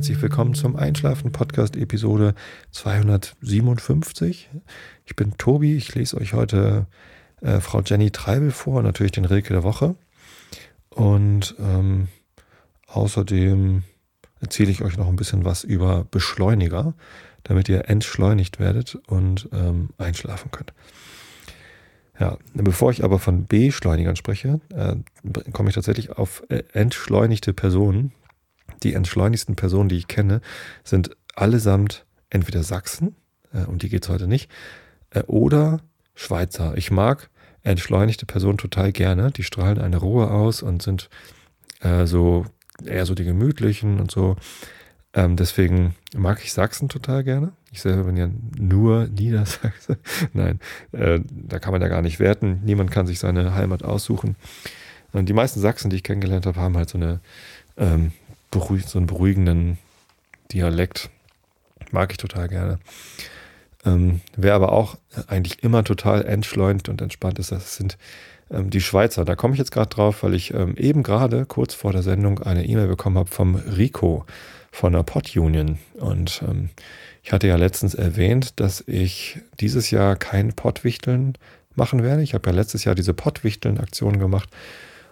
herzlich willkommen zum Einschlafen Podcast Episode 257. Ich bin Tobi, ich lese euch heute äh, Frau Jenny Treibel vor, natürlich den Rilke der Woche. Und ähm, außerdem erzähle ich euch noch ein bisschen was über Beschleuniger, damit ihr entschleunigt werdet und ähm, einschlafen könnt. Ja, bevor ich aber von Beschleunigern spreche, äh, komme ich tatsächlich auf äh, entschleunigte Personen. Die entschleunigsten Personen, die ich kenne, sind allesamt entweder Sachsen, äh, um die geht es heute nicht, äh, oder Schweizer. Ich mag entschleunigte Personen total gerne. Die strahlen eine Ruhe aus und sind äh, so eher so die gemütlichen und so. Ähm, deswegen mag ich Sachsen total gerne. Ich selber bin ja nur Niedersachse. Nein, äh, da kann man ja gar nicht werten. Niemand kann sich seine Heimat aussuchen. Und die meisten Sachsen, die ich kennengelernt habe, haben halt so, eine, ähm, beruhig, so einen beruhigenden Dialekt. Mag ich total gerne. Ähm, wer aber auch eigentlich immer total entschleunigt und entspannt ist, das sind ähm, die Schweizer. Da komme ich jetzt gerade drauf, weil ich ähm, eben gerade kurz vor der Sendung eine E-Mail bekommen habe vom Rico von der Pod Union. Und ähm, ich hatte ja letztens erwähnt, dass ich dieses Jahr kein Pottwichteln machen werde. Ich habe ja letztes Jahr diese Pottwichteln-Aktion gemacht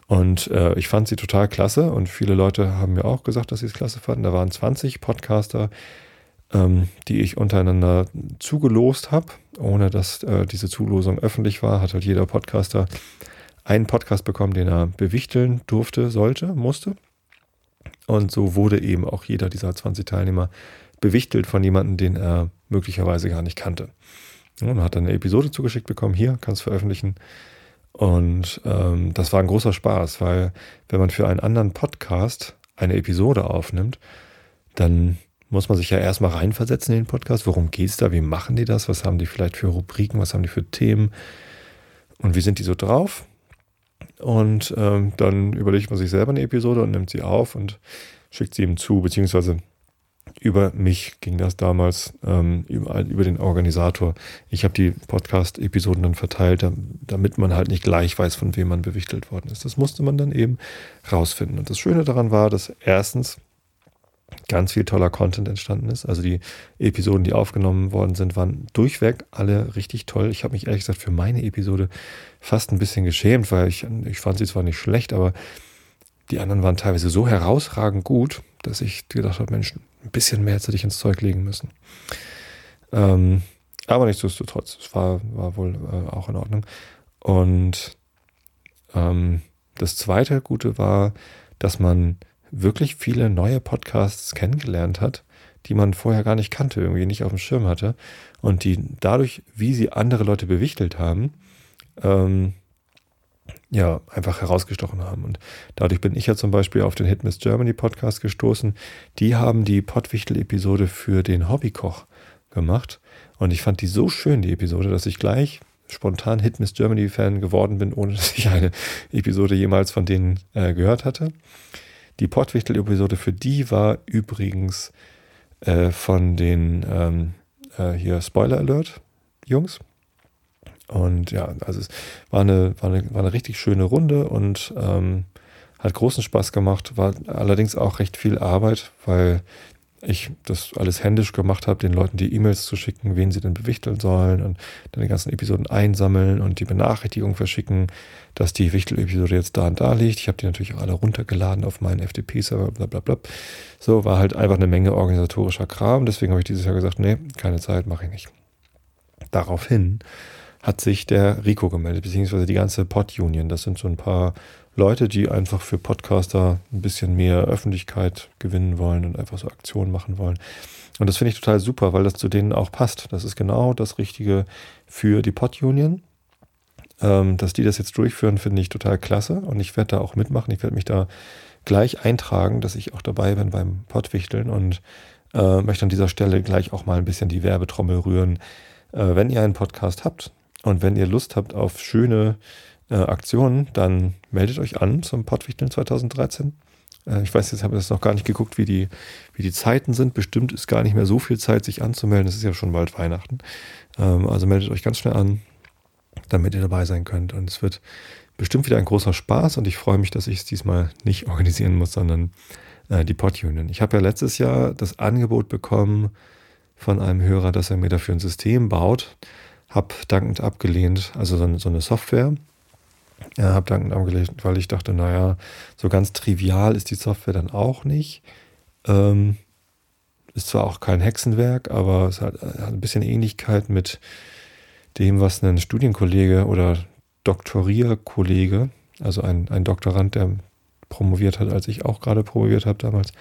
und äh, ich fand sie total klasse und viele Leute haben mir auch gesagt, dass sie es klasse fanden. Da waren 20 Podcaster, ähm, die ich untereinander zugelost habe, ohne dass äh, diese Zulosung öffentlich war, hat halt jeder Podcaster einen Podcast bekommen, den er bewichteln durfte, sollte, musste. Und so wurde eben auch jeder dieser 20 Teilnehmer bewichtelt von jemandem, den er möglicherweise gar nicht kannte. Und hat dann eine Episode zugeschickt bekommen, hier, kannst veröffentlichen. Und ähm, das war ein großer Spaß, weil wenn man für einen anderen Podcast eine Episode aufnimmt, dann muss man sich ja erstmal reinversetzen in den Podcast. Worum geht es da? Wie machen die das? Was haben die vielleicht für Rubriken? Was haben die für Themen? Und wie sind die so drauf? Und ähm, dann überlegt man sich selber eine Episode und nimmt sie auf und schickt sie ihm zu, beziehungsweise über mich ging das damals, ähm, über, über den Organisator. Ich habe die Podcast-Episoden dann verteilt, damit man halt nicht gleich weiß, von wem man bewichtelt worden ist. Das musste man dann eben rausfinden. Und das Schöne daran war, dass erstens ganz viel toller Content entstanden ist. Also die Episoden, die aufgenommen worden sind, waren durchweg alle richtig toll. Ich habe mich ehrlich gesagt für meine Episode fast ein bisschen geschämt, weil ich, ich fand sie zwar nicht schlecht, aber die anderen waren teilweise so herausragend gut, dass ich gedacht habe, Mensch, ein bisschen mehr hätte ich ins Zeug legen müssen. Ähm, aber nichtsdestotrotz, es war, war wohl äh, auch in Ordnung. Und ähm, das zweite Gute war, dass man wirklich viele neue Podcasts kennengelernt hat, die man vorher gar nicht kannte, irgendwie nicht auf dem Schirm hatte und die dadurch, wie sie andere Leute bewichtelt haben, ähm, ja, einfach herausgestochen haben. Und dadurch bin ich ja zum Beispiel auf den Hit Miss Germany Podcast gestoßen. Die haben die Pottwichtel-Episode für den Hobbykoch gemacht. Und ich fand die so schön, die Episode, dass ich gleich spontan Hit Miss Germany Fan geworden bin, ohne dass ich eine Episode jemals von denen äh, gehört hatte. Die Pottwichtel-Episode für die war übrigens äh, von den ähm, äh, hier Spoiler Alert Jungs. Und ja, also es war eine, war eine, war eine richtig schöne Runde und ähm, hat großen Spaß gemacht, war allerdings auch recht viel Arbeit, weil ich das alles händisch gemacht habe, den Leuten die E-Mails zu schicken, wen sie denn bewichteln sollen und dann die ganzen Episoden einsammeln und die Benachrichtigung verschicken, dass die Wichtel-Episode jetzt da und da liegt. Ich habe die natürlich auch alle runtergeladen auf meinen FTP-Server, bla bla bla. So war halt einfach eine Menge organisatorischer Kram. Deswegen habe ich dieses Jahr gesagt, nee, keine Zeit, mache ich nicht. Daraufhin hat sich der Rico gemeldet, beziehungsweise die ganze Pod-Union. Das sind so ein paar Leute, die einfach für Podcaster ein bisschen mehr Öffentlichkeit gewinnen wollen und einfach so Aktionen machen wollen. Und das finde ich total super, weil das zu denen auch passt. Das ist genau das Richtige für die Pod-Union. Ähm, dass die das jetzt durchführen, finde ich total klasse. Und ich werde da auch mitmachen. Ich werde mich da gleich eintragen, dass ich auch dabei bin beim Pottwichteln und äh, möchte an dieser Stelle gleich auch mal ein bisschen die Werbetrommel rühren. Äh, wenn ihr einen Podcast habt und wenn ihr Lust habt auf schöne äh, Aktionen, dann meldet euch an zum Pottwichteln 2013. Äh, ich weiß jetzt, habe das noch gar nicht geguckt, wie die, wie die Zeiten sind. Bestimmt ist gar nicht mehr so viel Zeit, sich anzumelden. Es ist ja schon bald Weihnachten. Ähm, also meldet euch ganz schnell an, damit ihr dabei sein könnt. Und es wird bestimmt wieder ein großer Spaß und ich freue mich, dass ich es diesmal nicht organisieren muss, sondern äh, die Pod-Union. Ich habe ja letztes Jahr das Angebot bekommen von einem Hörer, dass er mir dafür ein System baut. Hab dankend abgelehnt, also so eine, so eine Software. Ja, habe dankend abgelehnt, weil ich dachte, naja, so ganz trivial ist die Software dann auch nicht. Ähm, ist zwar auch kein Hexenwerk, aber es hat, hat ein bisschen Ähnlichkeit mit dem, was ein Studienkollege oder Doktorierkollege, also ein, ein Doktorand, der promoviert hat, als ich auch gerade promoviert habe damals,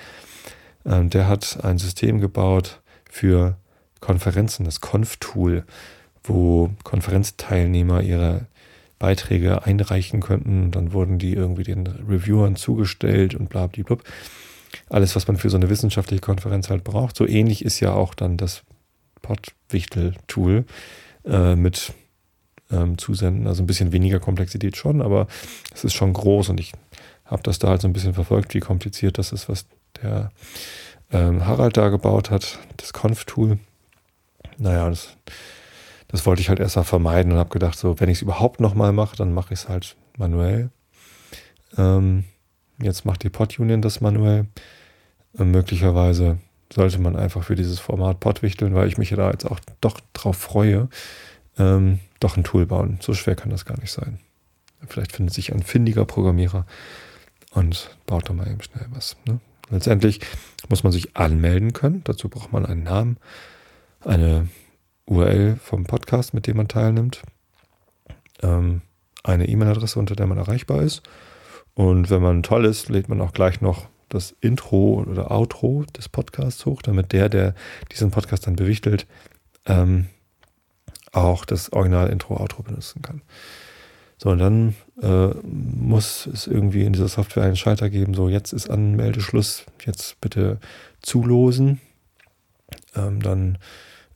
ähm, der hat ein System gebaut für Konferenzen, das Conf-Tool, wo Konferenzteilnehmer ihre Beiträge einreichen könnten. Dann wurden die irgendwie den Reviewern zugestellt und bla bla bla. Alles, was man für so eine wissenschaftliche Konferenz halt braucht. So ähnlich ist ja auch dann das Pottwichtel-Tool äh, mit ähm, Zusenden. Also ein bisschen weniger Komplexität schon, aber es ist schon groß und ich habe das da halt so ein bisschen verfolgt, wie kompliziert das ist, was der ähm, Harald da gebaut hat, das Conf-Tool. Naja, das, das wollte ich halt erst mal vermeiden und habe gedacht, so, wenn ich es überhaupt nochmal mache, dann mache ich es halt manuell. Ähm, jetzt macht die Pod-Union das manuell. Und möglicherweise sollte man einfach für dieses Format Podwichteln, weil ich mich da jetzt auch doch drauf freue, ähm, doch ein Tool bauen. So schwer kann das gar nicht sein. Vielleicht findet sich ein findiger Programmierer und baut da mal eben schnell was. Ne? Letztendlich muss man sich anmelden können. Dazu braucht man einen Namen, eine URL vom Podcast, mit dem man teilnimmt, ähm, eine E-Mail-Adresse, unter der man erreichbar ist. Und wenn man toll ist, lädt man auch gleich noch das Intro oder Outro des Podcasts hoch, damit der, der diesen Podcast dann bewichtelt, ähm, auch das Original-Intro-Outro benutzen kann. So, und dann äh, muss es irgendwie in dieser Software einen Schalter geben, so jetzt ist Anmeldeschluss, jetzt bitte zulosen. Ähm, dann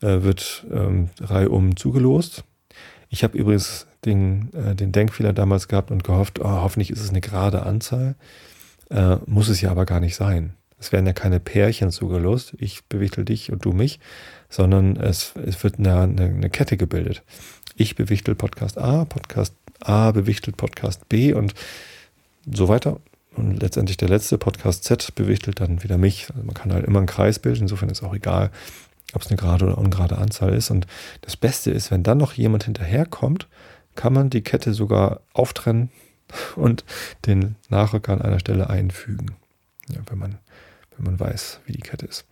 äh, wird ähm, reihum zugelost. Ich habe übrigens den, äh, den Denkfehler damals gehabt und gehofft, oh, hoffentlich ist es eine gerade Anzahl. Äh, muss es ja aber gar nicht sein. Es werden ja keine Pärchen zugelost, ich bewichtel dich und du mich, sondern es, es wird eine, eine, eine Kette gebildet. Ich bewichtel Podcast A, Podcast A bewichtelt Podcast B und so weiter. Und letztendlich der letzte Podcast Z bewichtelt dann wieder mich. Also man kann halt immer einen Kreis bilden, insofern ist auch egal, ob es eine gerade oder ungerade Anzahl ist. Und das Beste ist, wenn dann noch jemand hinterherkommt, kann man die Kette sogar auftrennen und den Nachrücker an einer Stelle einfügen. Ja, wenn man, wenn man weiß, wie die Kette ist.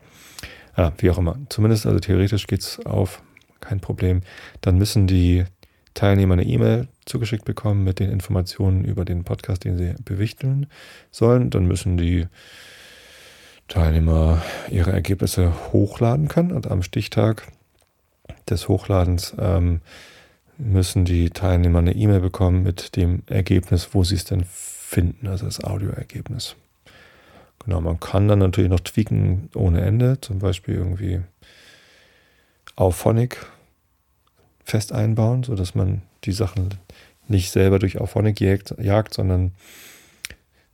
Ja, wie auch immer. Zumindest, also theoretisch geht es auf, kein Problem. Dann müssen die Teilnehmer eine E-Mail zugeschickt bekommen mit den Informationen über den Podcast, den sie bewichteln sollen. Dann müssen die Teilnehmer ihre Ergebnisse hochladen können und am Stichtag des Hochladens ähm, müssen die Teilnehmer eine E-Mail bekommen mit dem Ergebnis, wo sie es denn finden, also das Audioergebnis. Genau, man kann dann natürlich noch tweaken ohne Ende, zum Beispiel irgendwie auf Phonic fest einbauen, sodass man die Sachen nicht selber durch Auphonic jagt, jagt sondern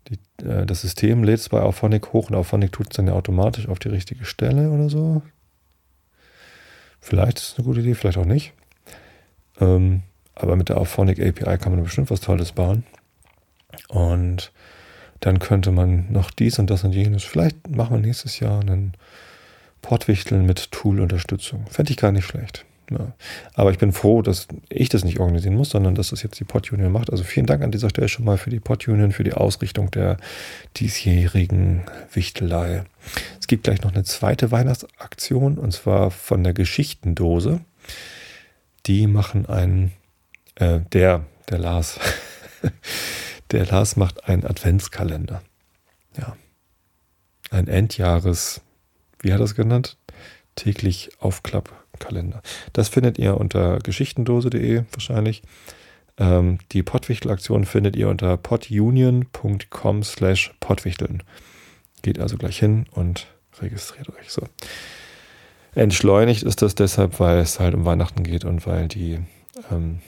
die, äh, das System lädt es bei Auphonic hoch und Auphonic tut es dann ja automatisch auf die richtige Stelle oder so. Vielleicht ist es eine gute Idee, vielleicht auch nicht. Ähm, aber mit der Auphonic API kann man bestimmt was Tolles bauen. Und dann könnte man noch dies und das und jenes. Vielleicht machen wir nächstes Jahr einen Portwichteln mit Tool-Unterstützung. Fände ich gar nicht schlecht. Ja. Aber ich bin froh, dass ich das nicht organisieren muss, sondern dass das jetzt die Pod Union macht. Also vielen Dank an dieser Stelle schon mal für die Pod Union, für die Ausrichtung der diesjährigen Wichtelei. Es gibt gleich noch eine zweite Weihnachtsaktion und zwar von der Geschichtendose. Die machen einen, äh, der, der Lars, der Lars macht einen Adventskalender. Ja. Ein Endjahres, wie hat er es genannt? Täglich Aufklapp Kalender. Das findet ihr unter geschichtendose.de wahrscheinlich. Ähm, die Pottwichtel-Aktion findet ihr unter podunion.com slash pottwichteln. Geht also gleich hin und registriert euch. So. Entschleunigt ist das deshalb, weil es halt um Weihnachten geht und weil die, ähm,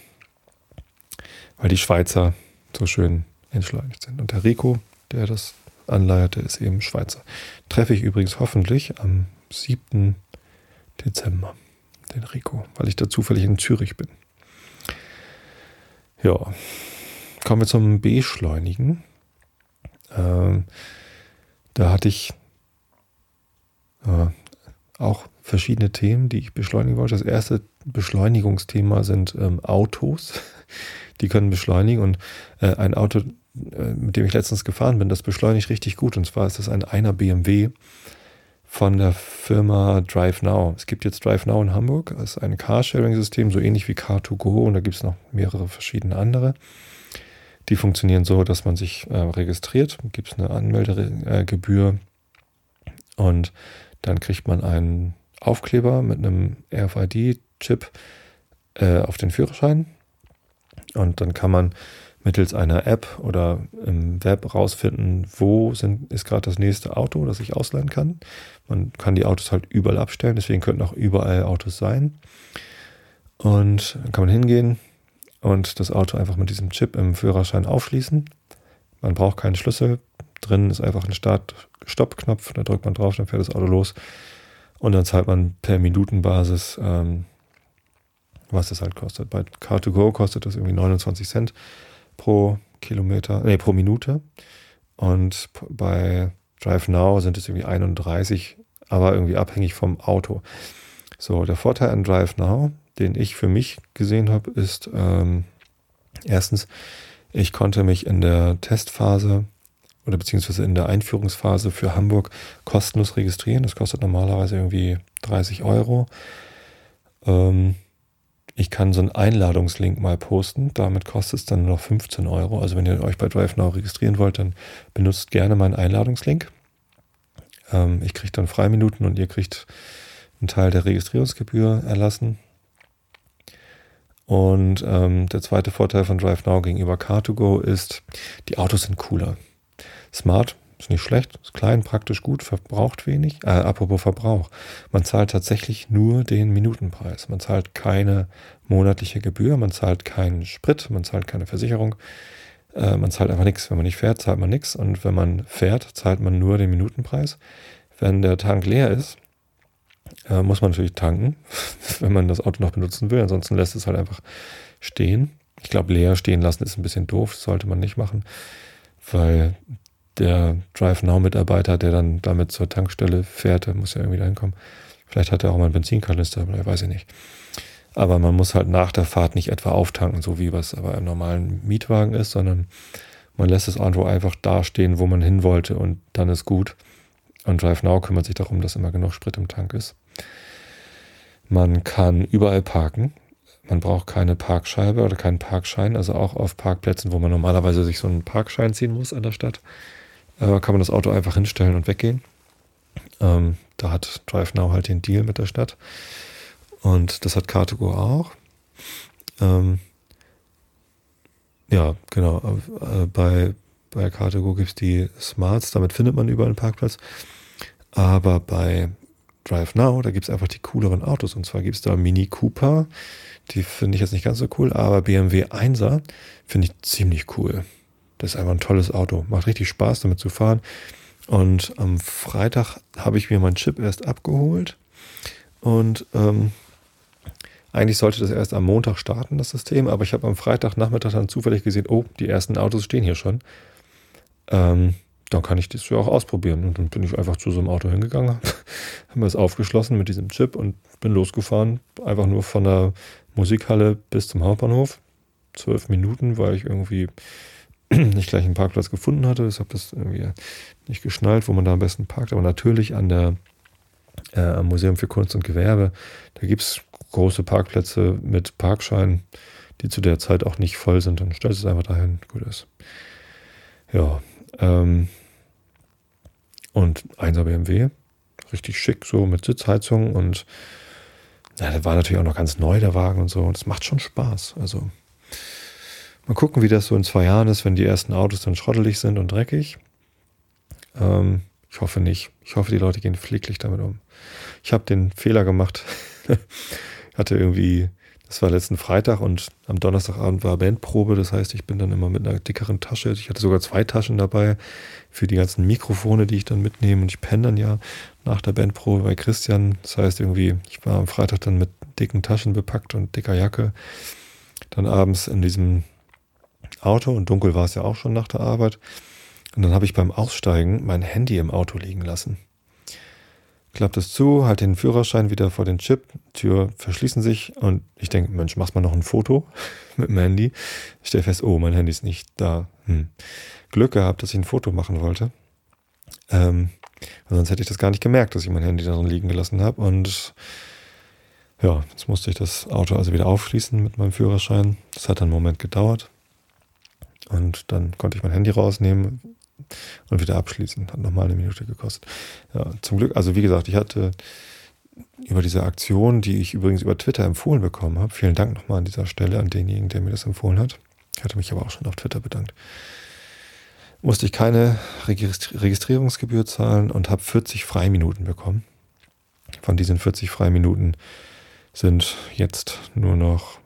weil die Schweizer so schön entschleunigt sind. Und der Rico, der das anleierte, ist eben Schweizer. Treffe ich übrigens hoffentlich am 7. Dezember den Rico, weil ich da zufällig in Zürich bin. Ja, kommen wir zum Beschleunigen. Ähm, da hatte ich äh, auch verschiedene Themen, die ich beschleunigen wollte. Das erste Beschleunigungsthema sind ähm, Autos. Die können beschleunigen und äh, ein Auto, äh, mit dem ich letztens gefahren bin, das beschleunigt richtig gut. Und zwar ist das ein einer BMW von der Firma DriveNow. Es gibt jetzt DriveNow in Hamburg. Das ist ein Carsharing-System, so ähnlich wie Car2Go. Und da gibt es noch mehrere verschiedene andere. Die funktionieren so, dass man sich äh, registriert, gibt es eine Anmeldegebühr und dann kriegt man einen Aufkleber mit einem RFID-Chip äh, auf den Führerschein und dann kann man mittels einer App oder im Web rausfinden, wo sind, ist gerade das nächste Auto, das ich ausleihen kann. Man kann die Autos halt überall abstellen, deswegen könnten auch überall Autos sein. Und dann kann man hingehen, und das Auto einfach mit diesem Chip im Führerschein aufschließen. Man braucht keinen Schlüssel. Drin ist einfach ein Start-Stopp-Knopf. Da drückt man drauf, dann fährt das Auto los. Und dann zahlt man per Minutenbasis, ähm, was das halt kostet. Bei Car2Go kostet das irgendwie 29 Cent pro Kilometer, nee, pro Minute. Und bei DriveNow sind es irgendwie 31, aber irgendwie abhängig vom Auto. So, der Vorteil an DriveNow den ich für mich gesehen habe, ist ähm, erstens, ich konnte mich in der Testphase oder beziehungsweise in der Einführungsphase für Hamburg kostenlos registrieren. Das kostet normalerweise irgendwie 30 Euro. Ähm, ich kann so einen Einladungslink mal posten. Damit kostet es dann nur noch 15 Euro. Also wenn ihr euch bei DriveNow registrieren wollt, dann benutzt gerne meinen Einladungslink. Ähm, ich kriege dann Freiminuten und ihr kriegt einen Teil der Registrierungsgebühr erlassen. Und ähm, der zweite Vorteil von DriveNow gegenüber Car2Go ist, die Autos sind cooler. Smart ist nicht schlecht, ist klein, praktisch gut, verbraucht wenig. Äh, apropos Verbrauch. Man zahlt tatsächlich nur den Minutenpreis. Man zahlt keine monatliche Gebühr, man zahlt keinen Sprit, man zahlt keine Versicherung. Äh, man zahlt einfach nichts. Wenn man nicht fährt, zahlt man nichts. Und wenn man fährt, zahlt man nur den Minutenpreis. Wenn der Tank leer ist, äh, muss man natürlich tanken, wenn man das Auto noch benutzen will. Ansonsten lässt es halt einfach stehen. Ich glaube, leer stehen lassen ist ein bisschen doof, sollte man nicht machen, weil der Drive Now Mitarbeiter, der dann damit zur Tankstelle fährt, der muss ja irgendwie da hinkommen. Vielleicht hat er auch mal einen Benzinkanister, weiß ich nicht. Aber man muss halt nach der Fahrt nicht etwa auftanken, so wie was aber im normalen Mietwagen ist, sondern man lässt das Auto einfach dastehen, wo man hin wollte und dann ist gut. Und DriveNow kümmert sich darum, dass immer genug Sprit im Tank ist. Man kann überall parken. Man braucht keine Parkscheibe oder keinen Parkschein. Also auch auf Parkplätzen, wo man normalerweise sich so einen Parkschein ziehen muss an der Stadt, äh, kann man das Auto einfach hinstellen und weggehen. Ähm, da hat DriveNow halt den Deal mit der Stadt. Und das hat Car2Go auch. Ähm, ja, genau. Äh, bei, bei Car2Go gibt es die Smarts, damit findet man überall einen Parkplatz. Aber bei Drive Now, da gibt es einfach die cooleren Autos. Und zwar gibt es da Mini Cooper, die finde ich jetzt nicht ganz so cool, aber BMW 1er finde ich ziemlich cool. Das ist einfach ein tolles Auto. Macht richtig Spaß, damit zu fahren. Und am Freitag habe ich mir meinen Chip erst abgeholt. Und ähm, eigentlich sollte das erst am Montag starten, das System. Aber ich habe am Freitagnachmittag dann zufällig gesehen, oh, die ersten Autos stehen hier schon. Ähm, dann kann ich das ja auch ausprobieren. Und dann bin ich einfach zu so einem Auto hingegangen, habe mir das aufgeschlossen mit diesem Chip und bin losgefahren. Einfach nur von der Musikhalle bis zum Hauptbahnhof. Zwölf Minuten, weil ich irgendwie nicht gleich einen Parkplatz gefunden hatte. Ich habe das irgendwie nicht geschnallt, wo man da am besten parkt. Aber natürlich an der äh, am Museum für Kunst und Gewerbe, da gibt es große Parkplätze mit Parkschein, die zu der Zeit auch nicht voll sind. Dann stellst du es einfach dahin, gut ist. Ja, ähm, und 1er BMW, richtig schick, so mit Sitzheizung und na, der war natürlich auch noch ganz neu, der Wagen und so. Und es macht schon Spaß. Also mal gucken, wie das so in zwei Jahren ist, wenn die ersten Autos dann schrottelig sind und dreckig. Ähm, ich hoffe nicht. Ich hoffe, die Leute gehen pfleglich damit um. Ich habe den Fehler gemacht. hatte irgendwie das war letzten Freitag und am Donnerstagabend war Bandprobe. Das heißt, ich bin dann immer mit einer dickeren Tasche. Ich hatte sogar zwei Taschen dabei für die ganzen Mikrofone, die ich dann mitnehme. Und ich penne dann ja nach der Bandprobe bei Christian. Das heißt irgendwie, ich war am Freitag dann mit dicken Taschen bepackt und dicker Jacke. Dann abends in diesem Auto und dunkel war es ja auch schon nach der Arbeit. Und dann habe ich beim Aussteigen mein Handy im Auto liegen lassen. Klappt es zu, halt den Führerschein wieder vor den Chip, Tür verschließen sich und ich denke, Mensch, machst mal noch ein Foto mit dem Handy. Ich stelle fest, oh, mein Handy ist nicht da. Hm. Glück gehabt, dass ich ein Foto machen wollte. Ähm, sonst hätte ich das gar nicht gemerkt, dass ich mein Handy da drin liegen gelassen habe. Und ja, jetzt musste ich das Auto also wieder aufschließen mit meinem Führerschein. Das hat einen Moment gedauert. Und dann konnte ich mein Handy rausnehmen und wieder abschließen. Hat nochmal eine Minute gekostet. Ja, zum Glück, also wie gesagt, ich hatte über diese Aktion, die ich übrigens über Twitter empfohlen bekommen habe. Vielen Dank nochmal an dieser Stelle an denjenigen, der mir das empfohlen hat. Ich hatte mich aber auch schon auf Twitter bedankt. Musste ich keine Registrierungsgebühr zahlen und habe 40 Freiminuten bekommen. Von diesen 40 Freiminuten sind jetzt nur noch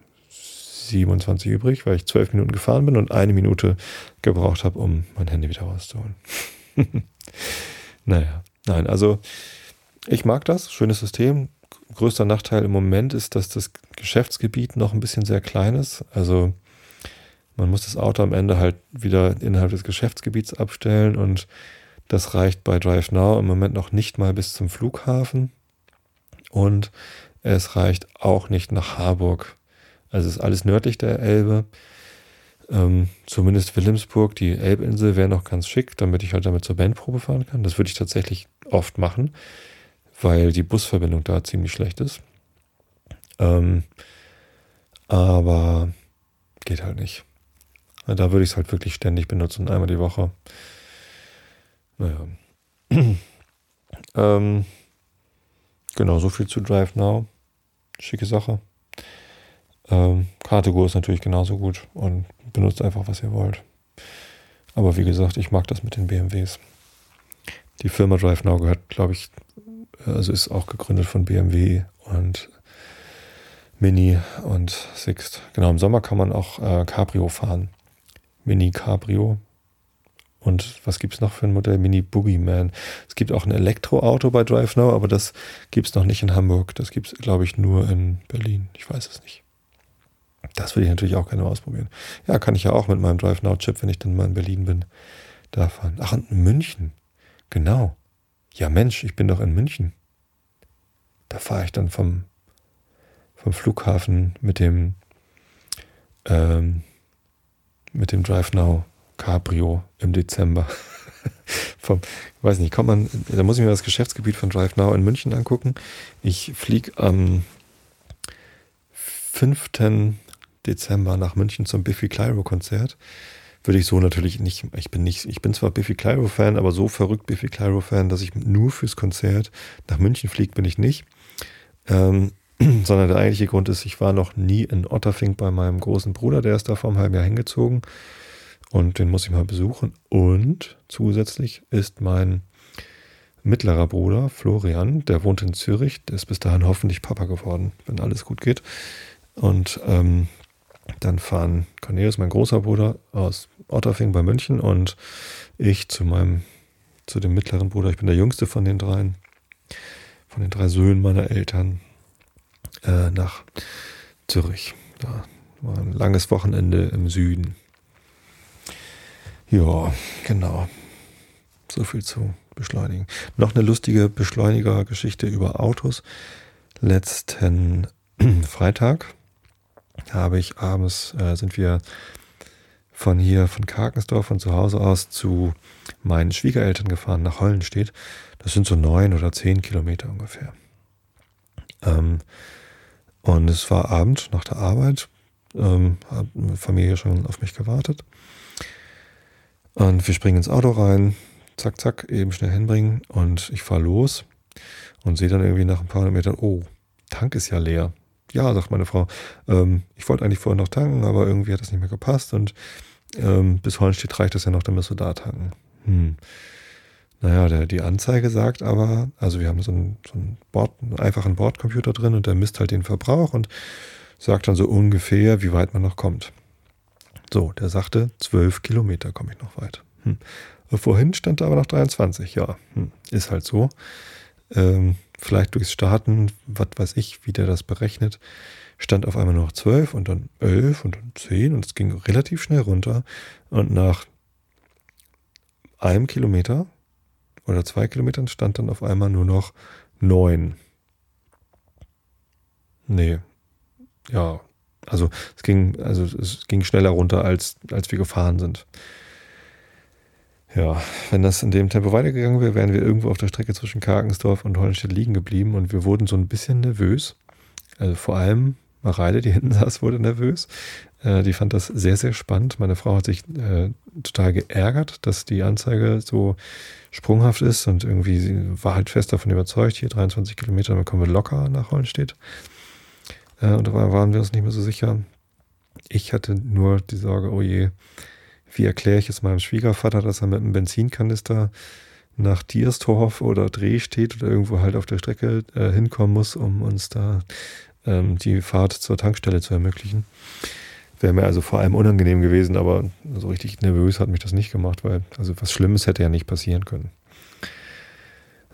27 übrig, weil ich 12 Minuten gefahren bin und eine Minute gebraucht habe, um mein Handy wieder rauszuholen. naja, nein, also ich mag das, schönes System. Größter Nachteil im Moment ist, dass das Geschäftsgebiet noch ein bisschen sehr klein ist. Also man muss das Auto am Ende halt wieder innerhalb des Geschäftsgebiets abstellen und das reicht bei DriveNow im Moment noch nicht mal bis zum Flughafen. Und es reicht auch nicht nach Harburg. Also es ist alles nördlich der Elbe. Ähm, zumindest Wilhelmsburg, die Elbinsel wäre noch ganz schick, damit ich halt damit zur Bandprobe fahren kann. Das würde ich tatsächlich oft machen, weil die Busverbindung da ziemlich schlecht ist. Ähm, aber geht halt nicht. Da würde ich es halt wirklich ständig benutzen, einmal die Woche. Naja. ähm, genau, so viel zu Drive Now. Schicke Sache. Ähm, Kartego ist natürlich genauso gut und benutzt einfach, was ihr wollt. Aber wie gesagt, ich mag das mit den BMWs. Die Firma Drive Now gehört, glaube ich, also ist auch gegründet von BMW und Mini und Sixt. Genau, im Sommer kann man auch äh, Cabrio fahren. Mini Cabrio. Und was gibt es noch für ein Modell? Mini Boogeyman. Es gibt auch ein Elektroauto bei Drive Now, aber das gibt es noch nicht in Hamburg. Das gibt es, glaube ich, nur in Berlin. Ich weiß es nicht. Das würde ich natürlich auch gerne mal ausprobieren. Ja, kann ich ja auch mit meinem Drive Now Chip, wenn ich dann mal in Berlin bin, da fahren. Ach, in München. Genau. Ja, Mensch, ich bin doch in München. Da fahre ich dann vom, vom Flughafen mit dem, ähm, mit dem Drive Now Cabrio im Dezember. vom, weiß nicht, kommt man, da muss ich mir das Geschäftsgebiet von Drive Now in München angucken. Ich fliege am 5. Dezember nach München zum Biffy Clyro Konzert. Würde ich so natürlich nicht, ich bin nicht, ich bin zwar Biffy Clyro Fan, aber so verrückt Biffy Clyro Fan, dass ich nur fürs Konzert nach München fliege, bin ich nicht. Ähm, sondern der eigentliche Grund ist, ich war noch nie in Otterfink bei meinem großen Bruder, der ist da vor einem halben Jahr hingezogen und den muss ich mal besuchen. Und zusätzlich ist mein mittlerer Bruder Florian, der wohnt in Zürich, der ist bis dahin hoffentlich Papa geworden, wenn alles gut geht. Und ähm, dann fahren Cornelius, mein großer Bruder, aus Otterfing bei München und ich zu meinem, zu dem mittleren Bruder. Ich bin der jüngste von den dreien, von den drei Söhnen meiner Eltern, äh, nach Zürich. Da war ein langes Wochenende im Süden. Ja, genau. So viel zu beschleunigen. Noch eine lustige Beschleuniger-Geschichte über Autos. Letzten Freitag habe ich abends, äh, sind wir von hier, von Karkensdorf, von zu Hause aus zu meinen Schwiegereltern gefahren, nach Hollenstedt. Das sind so neun oder zehn Kilometer ungefähr. Ähm, und es war Abend nach der Arbeit, ähm, hat Familie schon auf mich gewartet. Und wir springen ins Auto rein, zack, zack, eben schnell hinbringen und ich fahre los und sehe dann irgendwie nach ein paar Metern, oh, Tank ist ja leer. Ja, sagt meine Frau, ähm, ich wollte eigentlich vorher noch tanken, aber irgendwie hat das nicht mehr gepasst und ähm, bis Hollenstedt reicht das ja noch, dann müsst du da tanken. Hm. Naja, der, die Anzeige sagt aber, also wir haben so einen, so einen, Bord, einen einfachen Bordcomputer drin und der misst halt den Verbrauch und sagt dann so ungefähr, wie weit man noch kommt. So, der sagte, 12 Kilometer komme ich noch weit. Hm. Vorhin stand da aber noch 23, ja, hm. ist halt so. Ähm, vielleicht durchs Starten, was weiß ich, wie der das berechnet, stand auf einmal noch 12 und dann 11 und dann 10 und es ging relativ schnell runter. Und nach einem Kilometer oder zwei Kilometern stand dann auf einmal nur noch neun. Nee. Ja. Also es ging, also es ging schneller runter, als, als wir gefahren sind. Ja, wenn das in dem Tempo weitergegangen wäre, wären wir irgendwo auf der Strecke zwischen Karkensdorf und Hollenstedt liegen geblieben und wir wurden so ein bisschen nervös. Also vor allem Mareile, die hinten saß, wurde nervös. Äh, die fand das sehr, sehr spannend. Meine Frau hat sich äh, total geärgert, dass die Anzeige so sprunghaft ist und irgendwie sie war halt fest davon überzeugt, hier 23 Kilometer, dann kommen wir locker nach Hollenstedt. Äh, und da waren wir uns nicht mehr so sicher. Ich hatte nur die Sorge, oh je, wie erkläre ich es meinem Schwiegervater, dass er mit einem Benzinkanister nach Dierstorf oder Dreh steht oder irgendwo halt auf der Strecke äh, hinkommen muss, um uns da ähm, die Fahrt zur Tankstelle zu ermöglichen. Wäre mir also vor allem unangenehm gewesen, aber so richtig nervös hat mich das nicht gemacht, weil also was Schlimmes hätte ja nicht passieren können.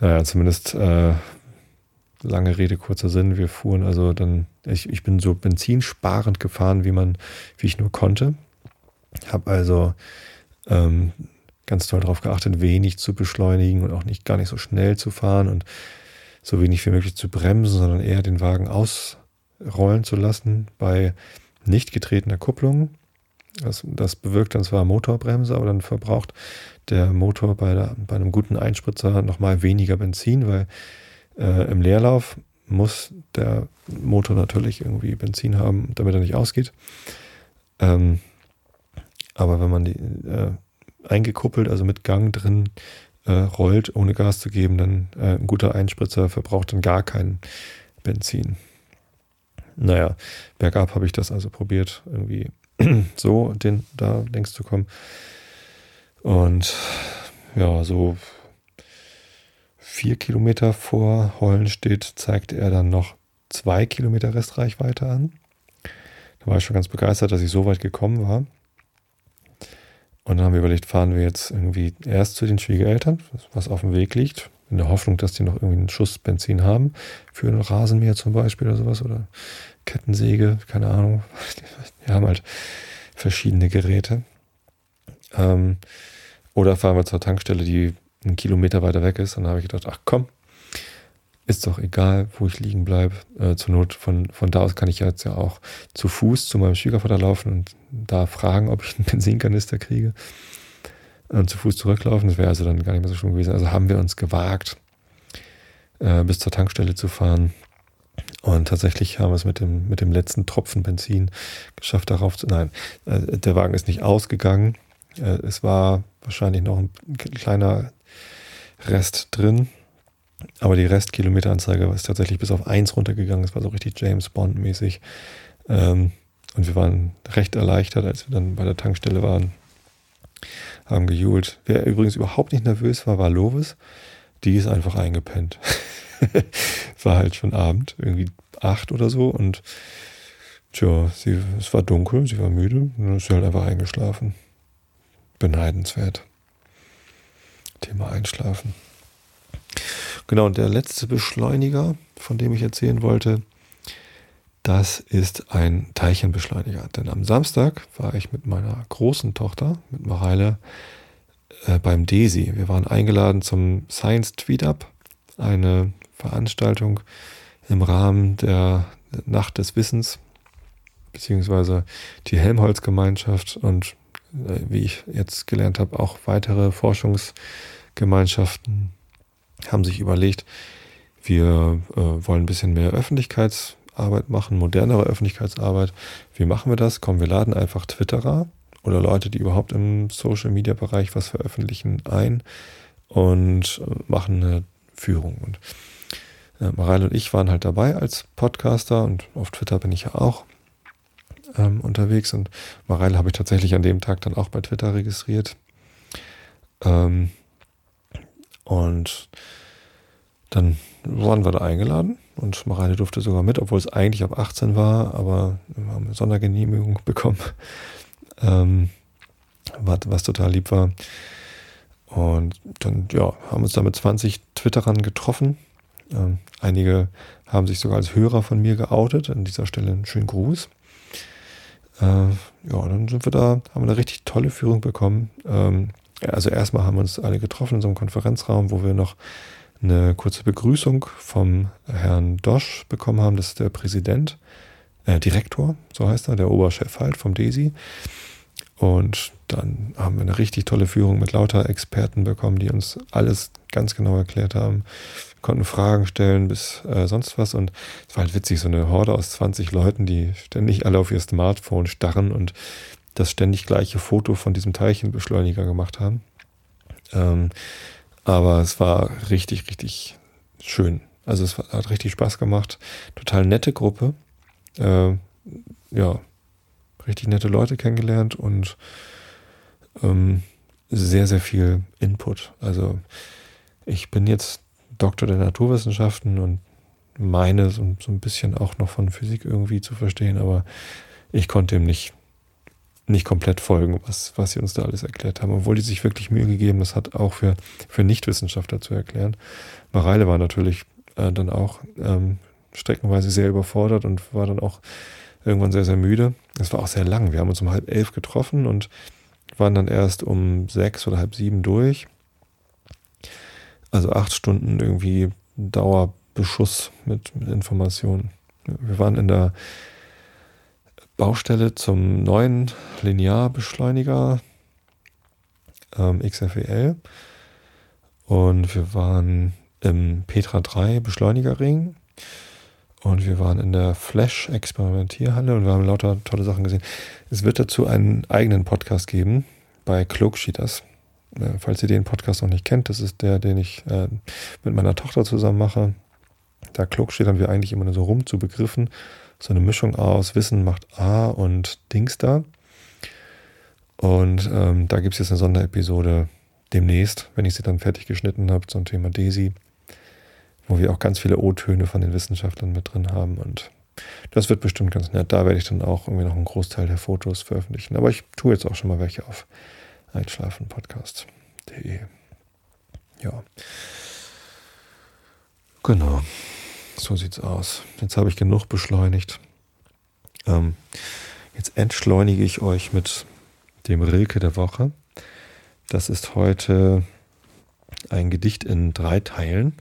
Naja, zumindest äh, lange Rede, kurzer Sinn. Wir fuhren also dann, ich, ich bin so benzinsparend gefahren, wie man, wie ich nur konnte. Habe also ähm, ganz toll darauf geachtet, wenig zu beschleunigen und auch nicht gar nicht so schnell zu fahren und so wenig wie möglich zu bremsen, sondern eher den Wagen ausrollen zu lassen bei nicht getretener Kupplung. Das, das bewirkt dann zwar Motorbremse, aber dann verbraucht der Motor bei, der, bei einem guten Einspritzer nochmal weniger Benzin, weil äh, im Leerlauf muss der Motor natürlich irgendwie Benzin haben, damit er nicht ausgeht. Ähm, aber wenn man die äh, eingekuppelt, also mit Gang drin äh, rollt, ohne Gas zu geben, dann äh, ein guter Einspritzer verbraucht dann gar kein Benzin. Naja, bergab habe ich das also probiert, irgendwie so den, da längs zu kommen. Und ja, so vier Kilometer vor Hollenstedt zeigte er dann noch zwei Kilometer Restreichweite an. Da war ich schon ganz begeistert, dass ich so weit gekommen war. Und dann haben wir überlegt, fahren wir jetzt irgendwie erst zu den Schwiegereltern, was auf dem Weg liegt, in der Hoffnung, dass die noch irgendwie einen Schuss Benzin haben, für einen Rasenmäher zum Beispiel oder sowas, oder Kettensäge, keine Ahnung. Die haben halt verschiedene Geräte. Ähm, oder fahren wir zur Tankstelle, die einen Kilometer weiter weg ist. Und dann habe ich gedacht, ach komm, ist doch egal, wo ich liegen bleibe. Äh, zur Not, von, von da aus kann ich jetzt ja auch zu Fuß zu meinem Schwiegervater laufen und da fragen, ob ich einen Benzinkanister kriege. Und zu Fuß zurücklaufen. Das wäre also dann gar nicht mehr so schlimm gewesen. Also haben wir uns gewagt, äh, bis zur Tankstelle zu fahren. Und tatsächlich haben wir es mit dem, mit dem letzten Tropfen Benzin geschafft, darauf zu. Nein, äh, der Wagen ist nicht ausgegangen. Äh, es war wahrscheinlich noch ein kleiner Rest drin. Aber die Restkilometeranzeige ist tatsächlich bis auf 1 runtergegangen. Das war so richtig James Bond-mäßig. Ähm, und wir waren recht erleichtert, als wir dann bei der Tankstelle waren. Haben gejubelt. Wer übrigens überhaupt nicht nervös war, war Lovis. Die ist einfach eingepennt. war halt schon Abend, irgendwie acht oder so. Und tja, sie, es war dunkel, sie war müde und dann ist sie halt einfach eingeschlafen. Beneidenswert. Thema Einschlafen. Genau, und der letzte Beschleuniger, von dem ich erzählen wollte, das ist ein Teilchenbeschleuniger. Denn am Samstag war ich mit meiner großen Tochter, mit Mareile, äh, beim DESI. Wir waren eingeladen zum Science Tweet Up, eine Veranstaltung im Rahmen der Nacht des Wissens, beziehungsweise die Helmholtz-Gemeinschaft und äh, wie ich jetzt gelernt habe, auch weitere Forschungsgemeinschaften haben sich überlegt, wir äh, wollen ein bisschen mehr Öffentlichkeitsarbeit machen, modernere Öffentlichkeitsarbeit. Wie machen wir das? Kommen wir laden einfach Twitterer oder Leute, die überhaupt im Social-Media-Bereich was veröffentlichen, ein und äh, machen eine Führung. Und äh, Mareile und ich waren halt dabei als Podcaster und auf Twitter bin ich ja auch ähm, unterwegs und Mareile habe ich tatsächlich an dem Tag dann auch bei Twitter registriert. Ähm, und dann waren wir da eingeladen und Mareile durfte sogar mit, obwohl es eigentlich ab 18 war, aber wir haben eine Sondergenehmigung bekommen, ähm, was, was total lieb war. Und dann, ja, haben uns da mit 20 Twitterern getroffen. Ähm, einige haben sich sogar als Hörer von mir geoutet. An dieser Stelle einen schönen Gruß. Äh, ja, dann sind wir da, haben wir eine richtig tolle Führung bekommen. Ähm, also erstmal haben wir uns alle getroffen in so einem Konferenzraum, wo wir noch eine kurze Begrüßung vom Herrn Dosch bekommen haben. Das ist der Präsident, äh, Direktor, so heißt er, der Oberchef halt vom DESI. Und dann haben wir eine richtig tolle Führung mit lauter Experten bekommen, die uns alles ganz genau erklärt haben. Wir konnten Fragen stellen bis äh, sonst was. Und es war halt witzig, so eine Horde aus 20 Leuten, die ständig alle auf ihr Smartphone starren und das ständig gleiche Foto von diesem Teilchenbeschleuniger gemacht haben. Ähm, aber es war richtig, richtig schön. Also es hat richtig Spaß gemacht. Total nette Gruppe. Äh, ja, richtig nette Leute kennengelernt und ähm, sehr, sehr viel Input. Also ich bin jetzt Doktor der Naturwissenschaften und meine so, so ein bisschen auch noch von Physik irgendwie zu verstehen, aber ich konnte ihm nicht nicht komplett folgen, was, was sie uns da alles erklärt haben, obwohl die sich wirklich Mühe gegeben, das hat auch für, für Nichtwissenschaftler zu erklären. Mareile war natürlich äh, dann auch ähm, streckenweise sehr überfordert und war dann auch irgendwann sehr, sehr müde. Es war auch sehr lang. Wir haben uns um halb elf getroffen und waren dann erst um sechs oder halb sieben durch. Also acht Stunden irgendwie Dauerbeschuss mit, mit Informationen. Wir waren in der Baustelle zum neuen Linearbeschleuniger ähm, XFEL. Und wir waren im Petra 3 Beschleunigerring. Und wir waren in der Flash-Experimentierhalle und wir haben lauter tolle Sachen gesehen. Es wird dazu einen eigenen Podcast geben bei Cloaksheeters. Äh, falls ihr den Podcast noch nicht kennt, das ist der, den ich äh, mit meiner Tochter zusammen mache. Da Cloaksheetern wir eigentlich immer nur so rum zu Begriffen so eine Mischung aus Wissen macht A und Dings da. Und ähm, da gibt es jetzt eine Sonderepisode demnächst, wenn ich sie dann fertig geschnitten habe, zum Thema Daisy, wo wir auch ganz viele O-Töne von den Wissenschaftlern mit drin haben. Und das wird bestimmt ganz nett. Da werde ich dann auch irgendwie noch einen Großteil der Fotos veröffentlichen. Aber ich tue jetzt auch schon mal welche auf einschlafenpodcast.de. Ja. Genau. So sieht's aus. Jetzt habe ich genug beschleunigt. Ähm, jetzt entschleunige ich euch mit dem Rilke der Woche. Das ist heute ein Gedicht in drei Teilen.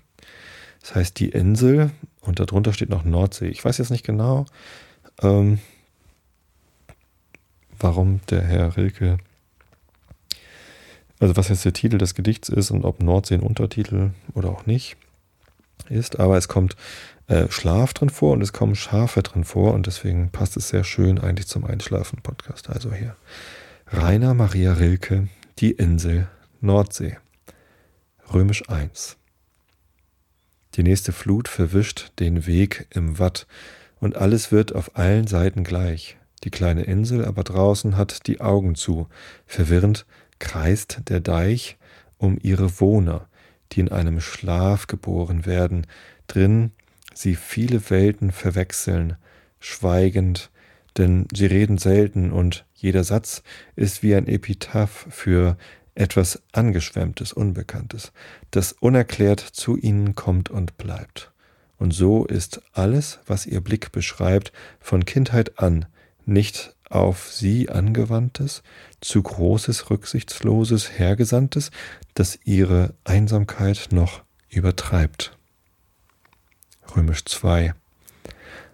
Das heißt Die Insel und darunter steht noch Nordsee. Ich weiß jetzt nicht genau, ähm, warum der Herr Rilke, also was jetzt der Titel des Gedichts ist und ob Nordsee ein Untertitel oder auch nicht ist, aber es kommt äh, Schlaf drin vor und es kommen Schafe drin vor und deswegen passt es sehr schön eigentlich zum Einschlafen-Podcast. Also hier Rainer Maria Rilke, Die Insel, Nordsee, Römisch 1. Die nächste Flut verwischt den Weg im Watt und alles wird auf allen Seiten gleich. Die kleine Insel aber draußen hat die Augen zu. Verwirrend kreist der Deich um ihre Wohner, die in einem Schlaf geboren werden, drin sie viele Welten verwechseln, schweigend, denn sie reden selten und jeder Satz ist wie ein Epitaph für etwas Angeschwemmtes, Unbekanntes, das unerklärt zu ihnen kommt und bleibt. Und so ist alles, was ihr Blick beschreibt, von Kindheit an nicht auf sie angewandtes, zu großes, rücksichtsloses, hergesandtes, das ihre Einsamkeit noch übertreibt. Römisch 2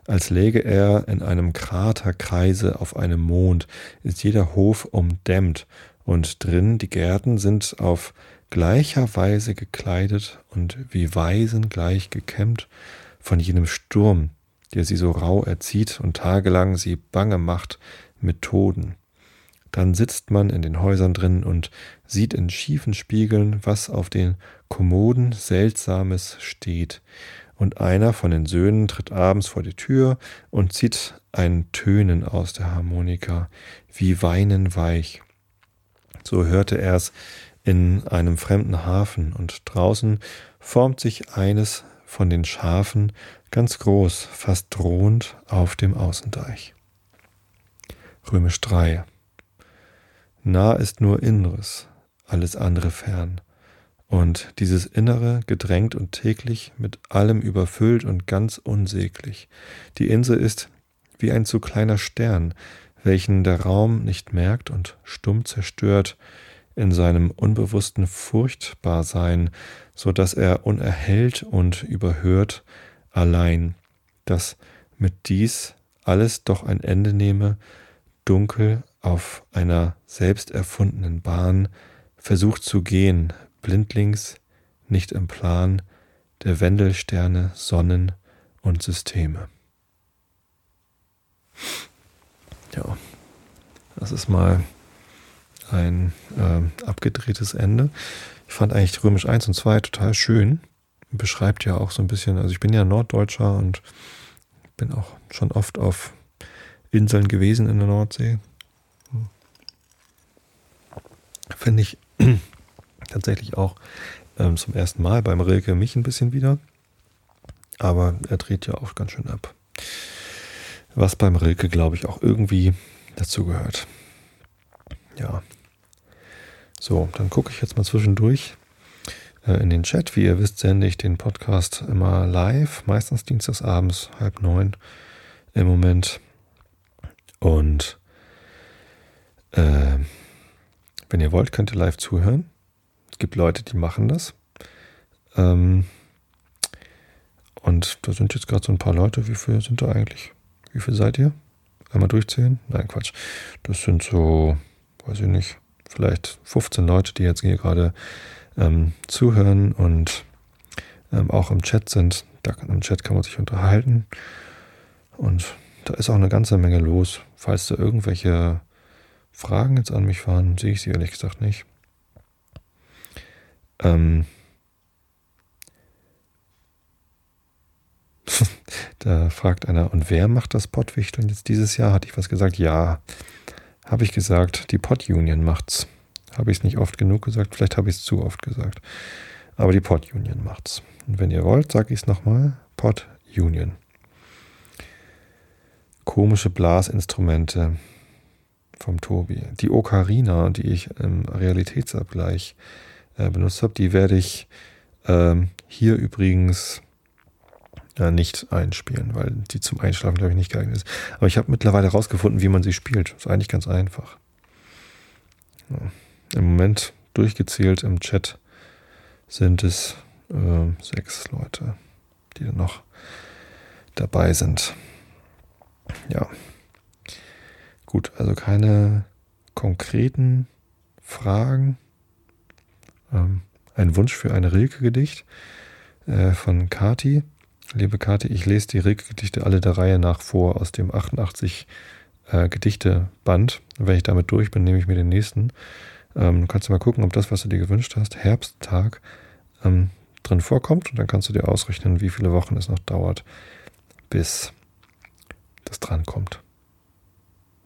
als läge er in einem Kraterkreise auf einem Mond, ist jeder Hof umdämmt, und drin die Gärten sind auf gleicher Weise gekleidet und wie Weisen gleich gekämmt von jenem Sturm, der sie so rau erzieht und tagelang sie bange macht mit Toden. Dann sitzt man in den Häusern drin und sieht in schiefen Spiegeln, was auf den Kommoden Seltsames steht. Und einer von den Söhnen tritt abends vor die Tür und zieht ein Tönen aus der Harmonika, wie Weinen weich. So hörte er's in einem fremden Hafen, und draußen formt sich eines von den Schafen ganz groß, fast drohend auf dem Außendeich. Römisch 3. Nah ist nur Inneres, alles andere fern. Und dieses Innere gedrängt und täglich mit allem überfüllt und ganz unsäglich. Die Insel ist wie ein zu kleiner Stern, welchen der Raum nicht merkt und stumm zerstört, in seinem unbewussten Furchtbarsein, so dass er unerhellt und überhört allein, dass mit dies alles doch ein Ende nehme, dunkel auf einer selbst erfundenen Bahn, versucht zu gehen, blindlings, nicht im Plan der Wendelsterne, Sonnen und Systeme. Ja, das ist mal ein äh, abgedrehtes Ende. Ich fand eigentlich Römisch 1 und 2 total schön. Beschreibt ja auch so ein bisschen, also ich bin ja Norddeutscher und bin auch schon oft auf Inseln gewesen in der Nordsee. Finde ich tatsächlich auch ähm, zum ersten Mal beim Rilke mich ein bisschen wieder. Aber er dreht ja auch ganz schön ab. Was beim Rilke, glaube ich, auch irgendwie dazu gehört. Ja. So, dann gucke ich jetzt mal zwischendurch äh, in den Chat. Wie ihr wisst, sende ich den Podcast immer live, meistens dienstags abends, halb neun im Moment. Und äh, wenn ihr wollt, könnt ihr live zuhören. Es gibt Leute, die machen das. Ähm, und da sind jetzt gerade so ein paar Leute. Wie viele sind da eigentlich? Wie viele seid ihr? Einmal durchzählen? Nein, Quatsch. Das sind so, weiß ich nicht, vielleicht 15 Leute, die jetzt hier gerade ähm, zuhören und ähm, auch im Chat sind. Da, Im Chat kann man sich unterhalten. Und da ist auch eine ganze Menge los. Falls da irgendwelche Fragen jetzt an mich waren, sehe ich sie ehrlich gesagt nicht. Ähm, da fragt einer, und wer macht das Pottwichteln jetzt dieses Jahr? Hatte ich was gesagt? Ja, habe ich gesagt, die Pot Union macht's. Habe ich es nicht oft genug gesagt? Vielleicht habe ich es zu oft gesagt. Aber die Pot Union macht's. Und wenn ihr wollt, sage ich es nochmal: Pot Union. Komische Blasinstrumente vom Tobi. Die Ocarina, die ich im Realitätsabgleich äh, benutzt habe, die werde ich ähm, hier übrigens äh, nicht einspielen, weil die zum Einschlafen, glaube ich, nicht geeignet ist. Aber ich habe mittlerweile herausgefunden, wie man sie spielt. Ist eigentlich ganz einfach. Ja. Im Moment durchgezählt im Chat sind es äh, sechs Leute, die dann noch dabei sind. Ja. Gut, also keine konkreten Fragen. Ähm, ein Wunsch für ein Rilke-Gedicht äh, von Kati. Liebe Kati, ich lese die Rilke-Gedichte alle der Reihe nach vor aus dem 88 äh. Wenn ich damit durch bin, nehme ich mir den nächsten. Ähm, du kannst mal gucken, ob das, was du dir gewünscht hast, Herbsttag, ähm, drin vorkommt. Und dann kannst du dir ausrechnen, wie viele Wochen es noch dauert, bis das drankommt.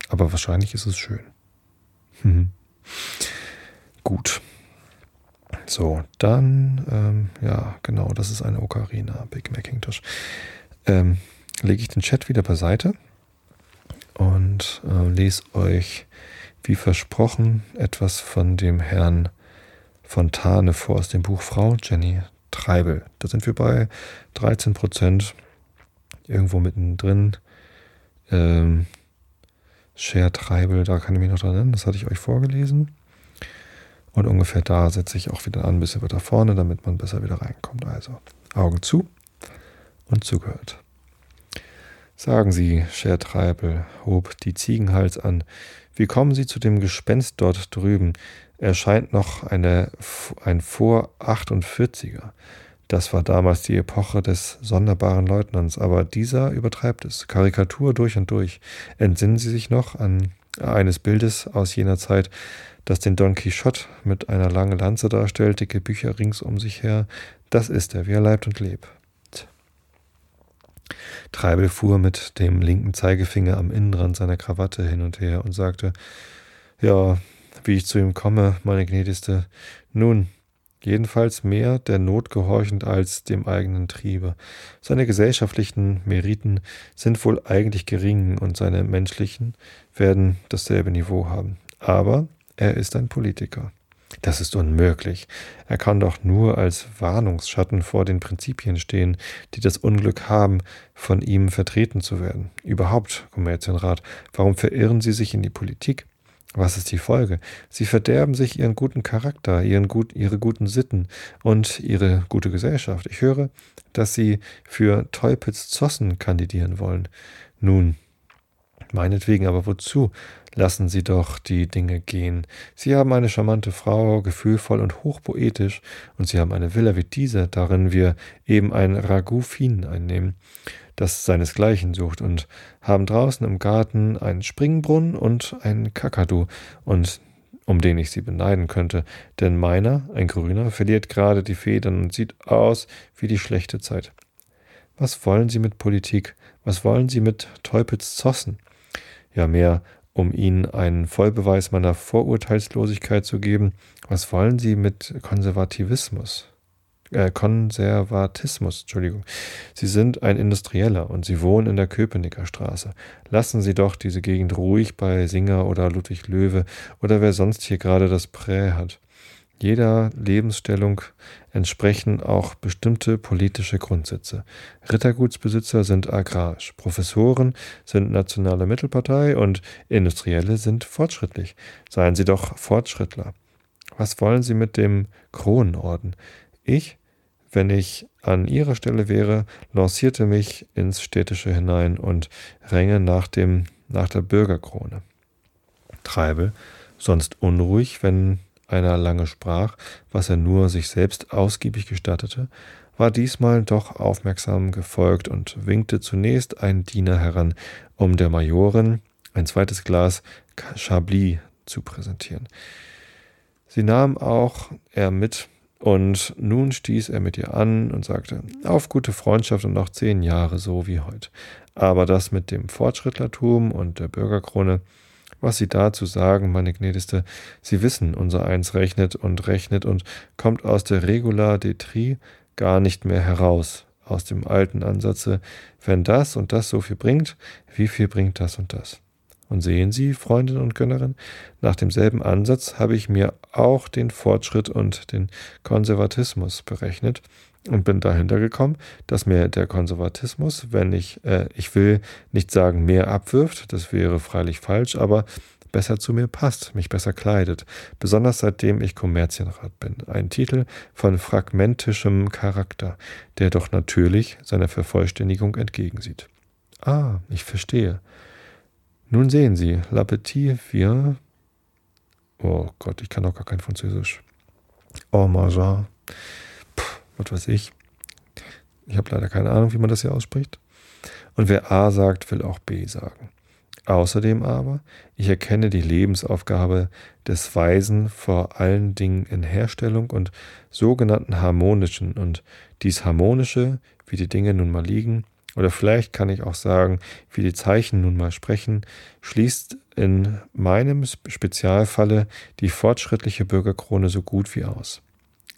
Aber wahrscheinlich ist es schön. Gut. So, dann, ähm, ja, genau, das ist eine Ocarina, Big Macintosh. Ähm, lege ich den Chat wieder beiseite und äh, lese euch, wie versprochen, etwas von dem Herrn Fontane vor aus dem Buch Frau Jenny Treibel. Da sind wir bei 13 Prozent, irgendwo mittendrin. Ähm, Share Treibel, da kann ich mich noch dran erinnern, das hatte ich euch vorgelesen. Und ungefähr da setze ich auch wieder an, ein bisschen weiter vorne, damit man besser wieder reinkommt. Also Augen zu und zugehört. Sagen Sie, Scher Treibel, hob die Ziegenhals an, wie kommen Sie zu dem Gespenst dort drüben? Er scheint noch eine, ein vor 48er. Das war damals die Epoche des sonderbaren Leutnants, aber dieser übertreibt es. Karikatur durch und durch. Entsinnen Sie sich noch an eines Bildes aus jener Zeit, das den Don Quixote mit einer langen Lanze darstellt, dicke Bücher rings um sich her. Das ist er, wie er leibt und lebt. Treibel fuhr mit dem linken Zeigefinger am Innenrand seiner Krawatte hin und her und sagte, ja, wie ich zu ihm komme, meine gnädigste. Nun, jedenfalls mehr der Not gehorchend als dem eigenen Triebe. Seine gesellschaftlichen Meriten sind wohl eigentlich gering und seine menschlichen werden dasselbe Niveau haben. Aber er ist ein Politiker. Das ist unmöglich. Er kann doch nur als Warnungsschatten vor den Prinzipien stehen, die das Unglück haben, von ihm vertreten zu werden. Überhaupt, Kommerzienrat, warum verirren Sie sich in die Politik? Was ist die Folge? Sie verderben sich ihren guten Charakter, ihren gut, ihre guten Sitten und ihre gute Gesellschaft. Ich höre, dass sie für Teupitz-Zossen kandidieren wollen. Nun, meinetwegen, aber wozu? Lassen Sie doch die Dinge gehen. Sie haben eine charmante Frau, gefühlvoll und hochpoetisch, und Sie haben eine Villa wie diese, darin wir eben ein Ragout fin einnehmen das seinesgleichen sucht und haben draußen im Garten einen Springbrunnen und einen Kakadu und um den ich sie beneiden könnte, denn meiner, ein Grüner, verliert gerade die Federn und sieht aus wie die schlechte Zeit. Was wollen Sie mit Politik? Was wollen Sie mit Teupitz Zossen? Ja, mehr, um Ihnen einen Vollbeweis meiner Vorurteilslosigkeit zu geben. Was wollen Sie mit Konservativismus? äh, Konservatismus, Entschuldigung. Sie sind ein Industrieller und Sie wohnen in der Köpenicker Straße. Lassen Sie doch diese Gegend ruhig bei Singer oder Ludwig Löwe oder wer sonst hier gerade das Prä hat. Jeder Lebensstellung entsprechen auch bestimmte politische Grundsätze. Rittergutsbesitzer sind agrarisch, Professoren sind nationale Mittelpartei und Industrielle sind fortschrittlich. Seien Sie doch Fortschrittler. Was wollen Sie mit dem Kronenorden? Ich, wenn ich an ihrer Stelle wäre, lancierte mich ins Städtische hinein und ränge nach, dem, nach der Bürgerkrone. Treibel, sonst unruhig, wenn einer lange sprach, was er nur sich selbst ausgiebig gestattete, war diesmal doch aufmerksam gefolgt und winkte zunächst einen Diener heran, um der Majorin ein zweites Glas Chablis zu präsentieren. Sie nahm auch er mit und nun stieß er mit ihr an und sagte, auf gute Freundschaft und noch zehn Jahre so wie heute. Aber das mit dem Fortschrittlertum und der Bürgerkrone, was Sie dazu sagen, meine Gnädigste, Sie wissen, unser Eins rechnet und rechnet und kommt aus der Regula de Tri gar nicht mehr heraus, aus dem alten Ansatze, wenn das und das so viel bringt, wie viel bringt das und das? Und sehen Sie, Freundin und Gönnerin, nach demselben Ansatz habe ich mir auch den Fortschritt und den Konservatismus berechnet und bin dahinter gekommen, dass mir der Konservatismus, wenn ich, äh, ich will nicht sagen, mehr abwirft, das wäre freilich falsch, aber besser zu mir passt, mich besser kleidet, besonders seitdem ich Kommerzienrat bin. Ein Titel von fragmentischem Charakter, der doch natürlich seiner Vervollständigung entgegensieht. Ah, ich verstehe. Nun sehen Sie, L'Appetit vient. Oh Gott, ich kann doch gar kein Französisch. Oh, Marja. Was weiß ich. Ich habe leider keine Ahnung, wie man das hier ausspricht. Und wer A sagt, will auch B sagen. Außerdem aber, ich erkenne die Lebensaufgabe des Weisen vor allen Dingen in Herstellung und sogenannten harmonischen und dies harmonische, wie die Dinge nun mal liegen, oder vielleicht kann ich auch sagen, wie die Zeichen nun mal sprechen, schließt in meinem Spezialfalle die fortschrittliche Bürgerkrone so gut wie aus.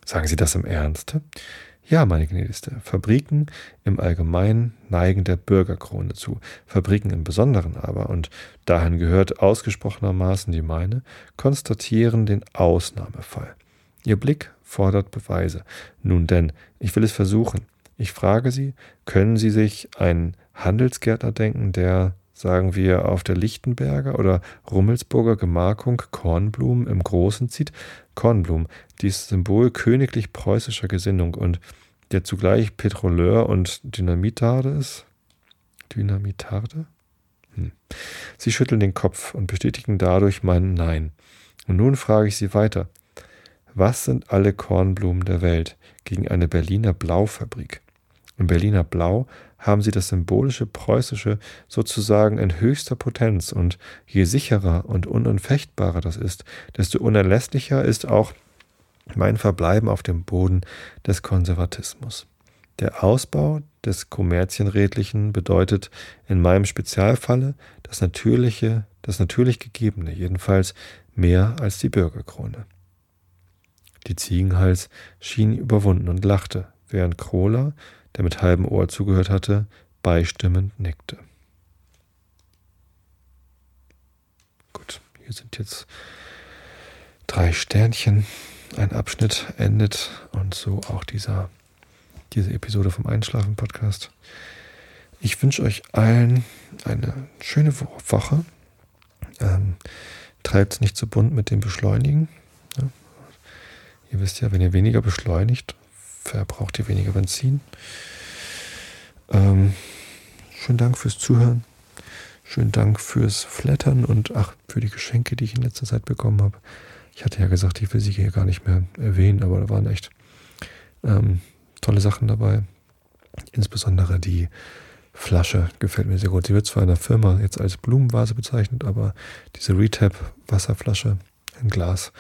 Sagen Sie das im Ernst? Ja, meine Gnädigste, Fabriken im Allgemeinen neigen der Bürgerkrone zu, Fabriken im Besonderen aber, und dahin gehört ausgesprochenermaßen die meine, konstatieren den Ausnahmefall. Ihr Blick fordert Beweise. Nun denn, ich will es versuchen. Ich frage Sie, können Sie sich einen Handelsgärtner denken, der, sagen wir, auf der Lichtenberger oder Rummelsburger Gemarkung Kornblumen im Großen zieht? Kornblumen, dies Symbol königlich preußischer Gesinnung und der zugleich Petroleur und Dynamitarde ist? Dynamitarde? Hm. Sie schütteln den Kopf und bestätigen dadurch mein Nein. Und nun frage ich Sie weiter. Was sind alle Kornblumen der Welt gegen eine Berliner Blaufabrik? Im Berliner Blau haben sie das symbolische Preußische sozusagen in höchster Potenz, und je sicherer und unanfechtbarer das ist, desto unerlässlicher ist auch mein Verbleiben auf dem Boden des Konservatismus. Der Ausbau des Kommerzienredlichen bedeutet in meinem Spezialfalle das Natürliche, das natürlich Gegebene, jedenfalls mehr als die Bürgerkrone. Die Ziegenhals schien überwunden und lachte, während Krola der mit halbem Ohr zugehört hatte, beistimmend nickte. Gut, hier sind jetzt drei Sternchen. Ein Abschnitt endet und so auch dieser, diese Episode vom Einschlafen-Podcast. Ich wünsche euch allen eine schöne Woche. Ähm, Treibt es nicht zu bunt mit dem Beschleunigen. Ja. Ihr wisst ja, wenn ihr weniger beschleunigt, verbraucht ihr weniger Benzin. Ähm, schönen Dank fürs Zuhören. Schönen Dank fürs Flattern und ach, für die Geschenke, die ich in letzter Zeit bekommen habe. Ich hatte ja gesagt, ich will sie hier gar nicht mehr erwähnen, aber da waren echt ähm, tolle Sachen dabei. Insbesondere die Flasche gefällt mir sehr gut. Sie wird zwar in der Firma jetzt als Blumenvase bezeichnet, aber diese Retap Wasserflasche in Glas,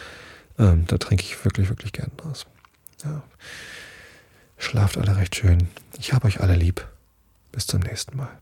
ähm, da trinke ich wirklich, wirklich gern draus. Ja. Schlaft alle recht schön. Ich habe euch alle lieb. Bis zum nächsten Mal.